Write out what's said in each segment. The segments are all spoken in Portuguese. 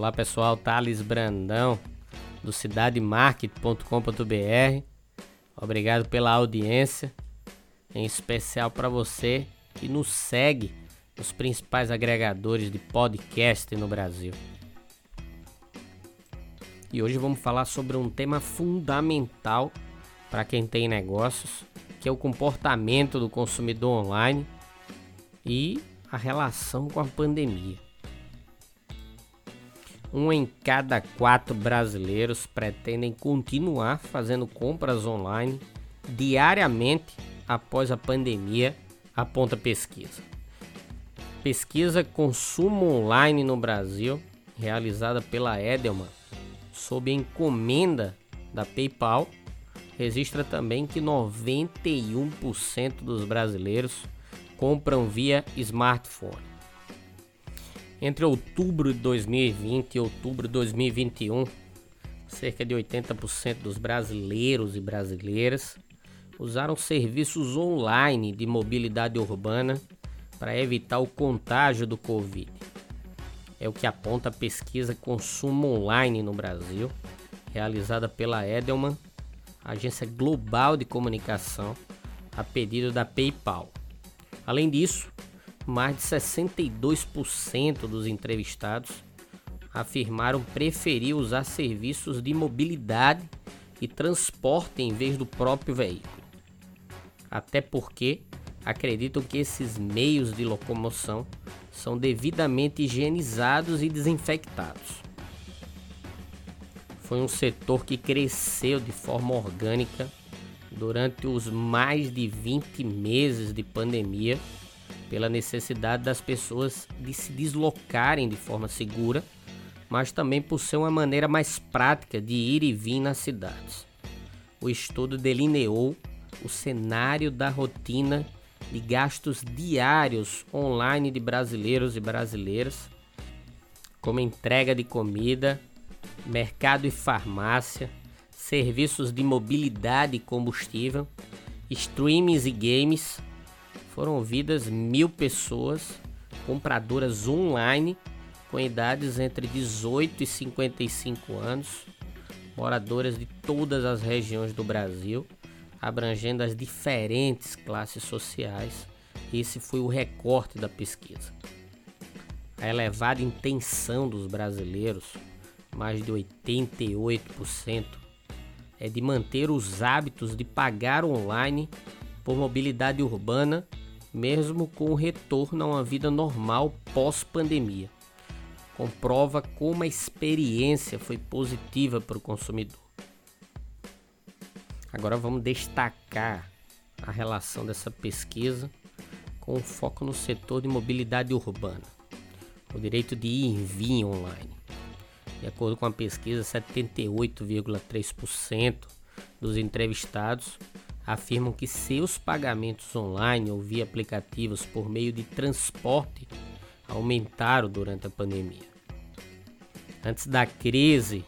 Olá pessoal, Thales Brandão do cidademarket.com.br. Obrigado pela audiência, em especial para você que nos segue nos principais agregadores de podcast no Brasil. E hoje vamos falar sobre um tema fundamental para quem tem negócios, que é o comportamento do consumidor online e a relação com a pandemia. Um em cada quatro brasileiros pretendem continuar fazendo compras online diariamente após a pandemia, aponta pesquisa. Pesquisa Consumo Online no Brasil, realizada pela Edelman, sob encomenda da PayPal, registra também que 91% dos brasileiros compram via smartphone. Entre outubro de 2020 e outubro de 2021, cerca de 80% dos brasileiros e brasileiras usaram serviços online de mobilidade urbana para evitar o contágio do Covid. É o que aponta a pesquisa Consumo Online no Brasil, realizada pela Edelman, agência global de comunicação, a pedido da PayPal. Além disso, mais de 62% dos entrevistados afirmaram preferir usar serviços de mobilidade e transporte em vez do próprio veículo. Até porque acreditam que esses meios de locomoção são devidamente higienizados e desinfectados. Foi um setor que cresceu de forma orgânica durante os mais de 20 meses de pandemia pela necessidade das pessoas de se deslocarem de forma segura, mas também por ser uma maneira mais prática de ir e vir nas cidades. O estudo delineou o cenário da rotina de gastos diários online de brasileiros e brasileiras, como entrega de comida, mercado e farmácia, serviços de mobilidade e combustível, streamings e games foram ouvidas mil pessoas compradoras online com idades entre 18 e 55 anos, moradoras de todas as regiões do Brasil, abrangendo as diferentes classes sociais. Esse foi o recorte da pesquisa. A elevada intenção dos brasileiros, mais de 88%, é de manter os hábitos de pagar online por mobilidade urbana mesmo com o retorno a uma vida normal pós-pandemia. Comprova como a experiência foi positiva para o consumidor. Agora vamos destacar a relação dessa pesquisa com o foco no setor de mobilidade urbana, o direito de ir e vir online. De acordo com a pesquisa, 78,3% dos entrevistados afirmam que seus pagamentos online ou via aplicativos por meio de transporte aumentaram durante a pandemia. Antes da crise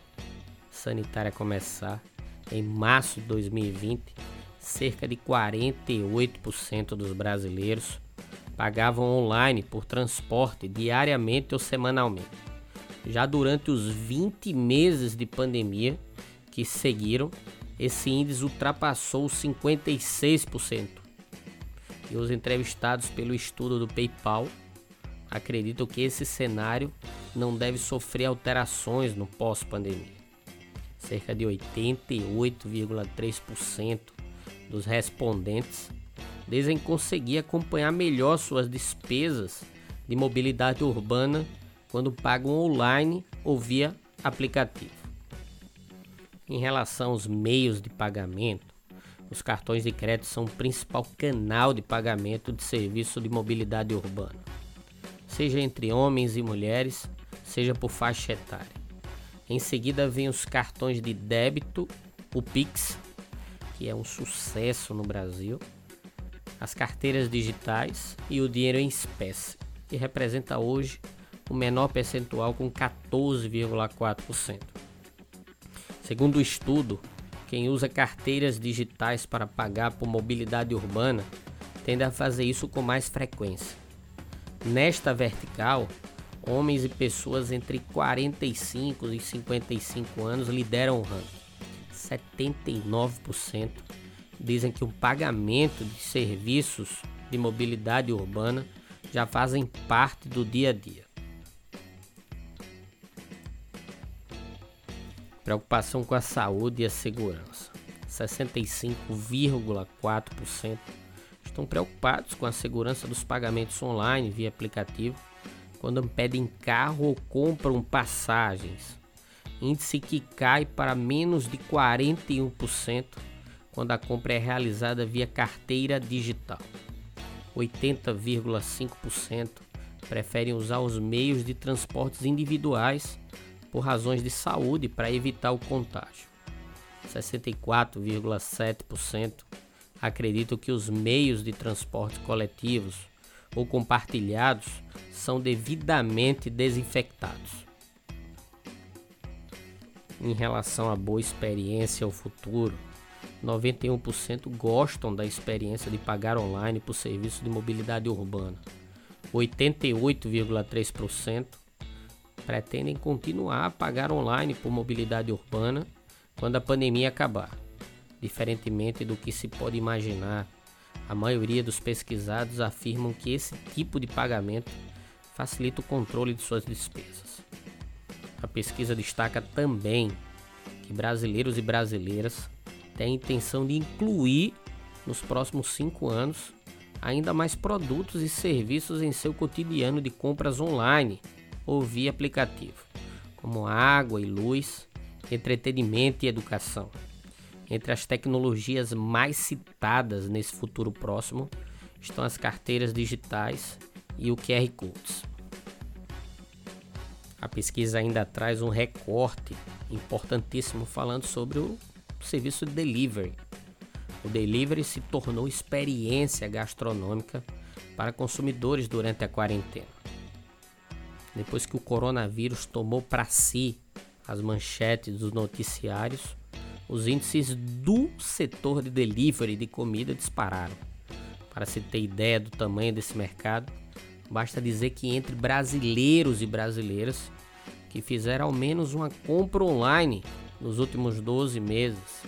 sanitária começar, em março de 2020, cerca de 48% dos brasileiros pagavam online por transporte diariamente ou semanalmente. Já durante os 20 meses de pandemia que seguiram, esse índice ultrapassou 56%. E os entrevistados pelo estudo do PayPal acreditam que esse cenário não deve sofrer alterações no pós-pandemia. Cerca de 88,3% dos respondentes dizem conseguir acompanhar melhor suas despesas de mobilidade urbana quando pagam online ou via aplicativo. Em relação aos meios de pagamento, os cartões de crédito são o principal canal de pagamento de serviço de mobilidade urbana, seja entre homens e mulheres, seja por faixa etária. Em seguida vem os cartões de débito, o Pix, que é um sucesso no Brasil, as carteiras digitais e o dinheiro em espécie, que representa hoje o menor percentual com 14,4%. Segundo o estudo, quem usa carteiras digitais para pagar por mobilidade urbana tende a fazer isso com mais frequência. Nesta vertical, homens e pessoas entre 45 e 55 anos lideram o ranking. 79% dizem que o pagamento de serviços de mobilidade urbana já fazem parte do dia a dia. Preocupação com a saúde e a segurança. 65,4% estão preocupados com a segurança dos pagamentos online via aplicativo quando pedem carro ou compram passagens. Índice que cai para menos de 41% quando a compra é realizada via carteira digital. 80,5% preferem usar os meios de transportes individuais por razões de saúde para evitar o contágio. 64,7% acreditam que os meios de transporte coletivos ou compartilhados são devidamente desinfectados. Em relação à boa experiência ao futuro, 91% gostam da experiência de pagar online por serviço de mobilidade urbana. 88,3% pretendem continuar a pagar online por mobilidade urbana quando a pandemia acabar. Diferentemente do que se pode imaginar, a maioria dos pesquisados afirmam que esse tipo de pagamento facilita o controle de suas despesas. A pesquisa destaca também que brasileiros e brasileiras têm a intenção de incluir nos próximos cinco anos ainda mais produtos e serviços em seu cotidiano de compras online ou via aplicativo, como água e luz, entretenimento e educação. Entre as tecnologias mais citadas nesse futuro próximo estão as carteiras digitais e o QR Codes. A pesquisa ainda traz um recorte importantíssimo falando sobre o serviço de delivery. O delivery se tornou experiência gastronômica para consumidores durante a quarentena. Depois que o coronavírus tomou para si as manchetes dos noticiários, os índices do setor de delivery de comida dispararam. Para se ter ideia do tamanho desse mercado, basta dizer que entre brasileiros e brasileiras que fizeram ao menos uma compra online nos últimos 12 meses,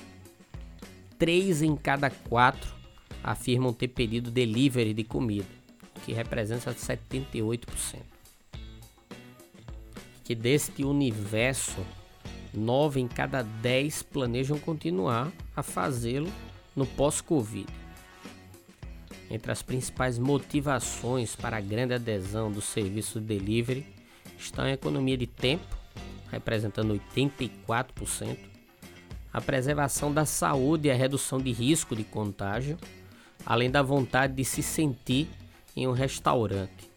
3 em cada 4 afirmam ter pedido delivery de comida, o que representa 78%. Que deste universo 9 em cada 10 planejam continuar a fazê-lo no pós-Covid. Entre as principais motivações para a grande adesão do serviço de delivery estão a economia de tempo, representando 84%, a preservação da saúde e a redução de risco de contágio, além da vontade de se sentir em um restaurante.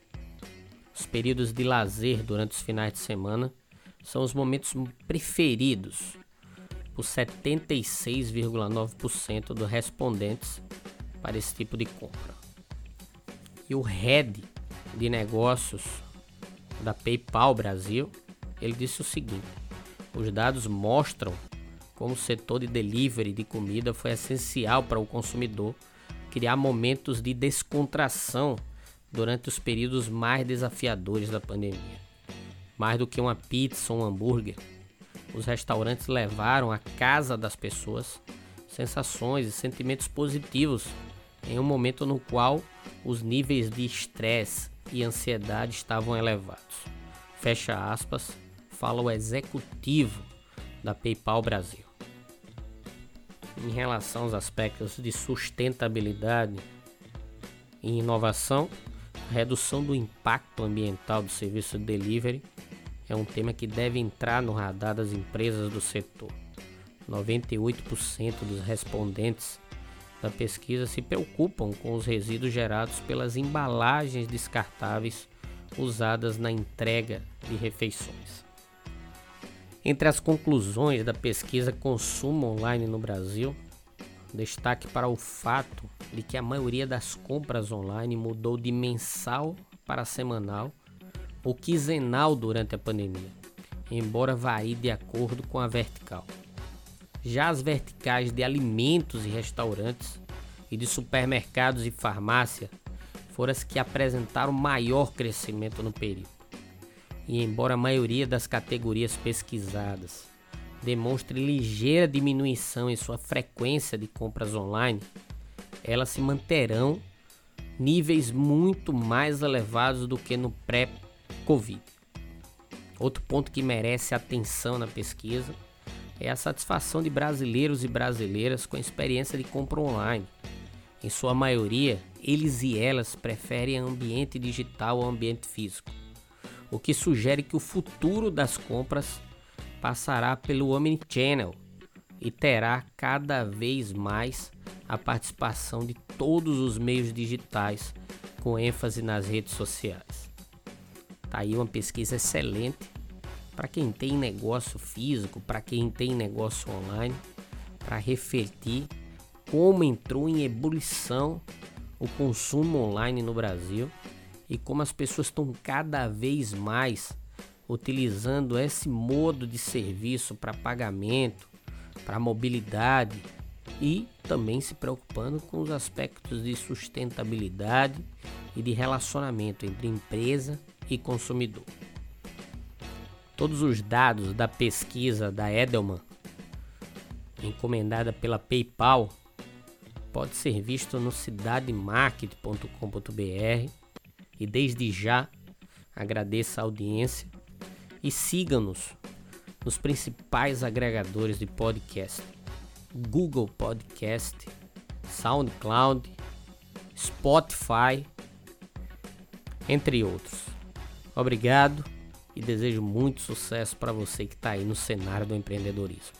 Os períodos de lazer durante os finais de semana são os momentos preferidos por 76,9% dos respondentes para esse tipo de compra. E o head de negócios da PayPal Brasil, ele disse o seguinte: os dados mostram como o setor de delivery de comida foi essencial para o consumidor criar momentos de descontração durante os períodos mais desafiadores da pandemia. Mais do que uma pizza ou um hambúrguer, os restaurantes levaram à casa das pessoas sensações e sentimentos positivos em um momento no qual os níveis de estresse e ansiedade estavam elevados. Fecha aspas, fala o executivo da PayPal Brasil. Em relação aos aspectos de sustentabilidade e inovação, redução do impacto ambiental do serviço de delivery é um tema que deve entrar no radar das empresas do setor. 98% dos respondentes da pesquisa se preocupam com os resíduos gerados pelas embalagens descartáveis usadas na entrega de refeições. Entre as conclusões da pesquisa Consumo Online no Brasil, destaque para o fato de que a maioria das compras online mudou de mensal para semanal ou quinzenal durante a pandemia, embora varie de acordo com a vertical. Já as verticais de alimentos e restaurantes e de supermercados e farmácia foram as que apresentaram maior crescimento no período. E embora a maioria das categorias pesquisadas demonstre ligeira diminuição em sua frequência de compras online, elas se manterão níveis muito mais elevados do que no pré-Covid. Outro ponto que merece atenção na pesquisa é a satisfação de brasileiros e brasileiras com a experiência de compra online. Em sua maioria, eles e elas preferem ambiente digital ao ambiente físico, o que sugere que o futuro das compras passará pelo Omnichannel e terá cada vez mais a participação de todos os meios digitais, com ênfase nas redes sociais. Tá aí uma pesquisa excelente para quem tem negócio físico, para quem tem negócio online, para refletir como entrou em ebulição o consumo online no Brasil e como as pessoas estão cada vez mais utilizando esse modo de serviço para pagamento, para mobilidade e também se preocupando com os aspectos de sustentabilidade e de relacionamento entre empresa e consumidor. Todos os dados da pesquisa da Edelman, encomendada pela PayPal, pode ser visto no cidademarket.com.br e desde já agradeço a audiência e siga-nos nos principais agregadores de podcast: Google Podcast, SoundCloud, Spotify, entre outros. Obrigado e desejo muito sucesso para você que está aí no cenário do empreendedorismo.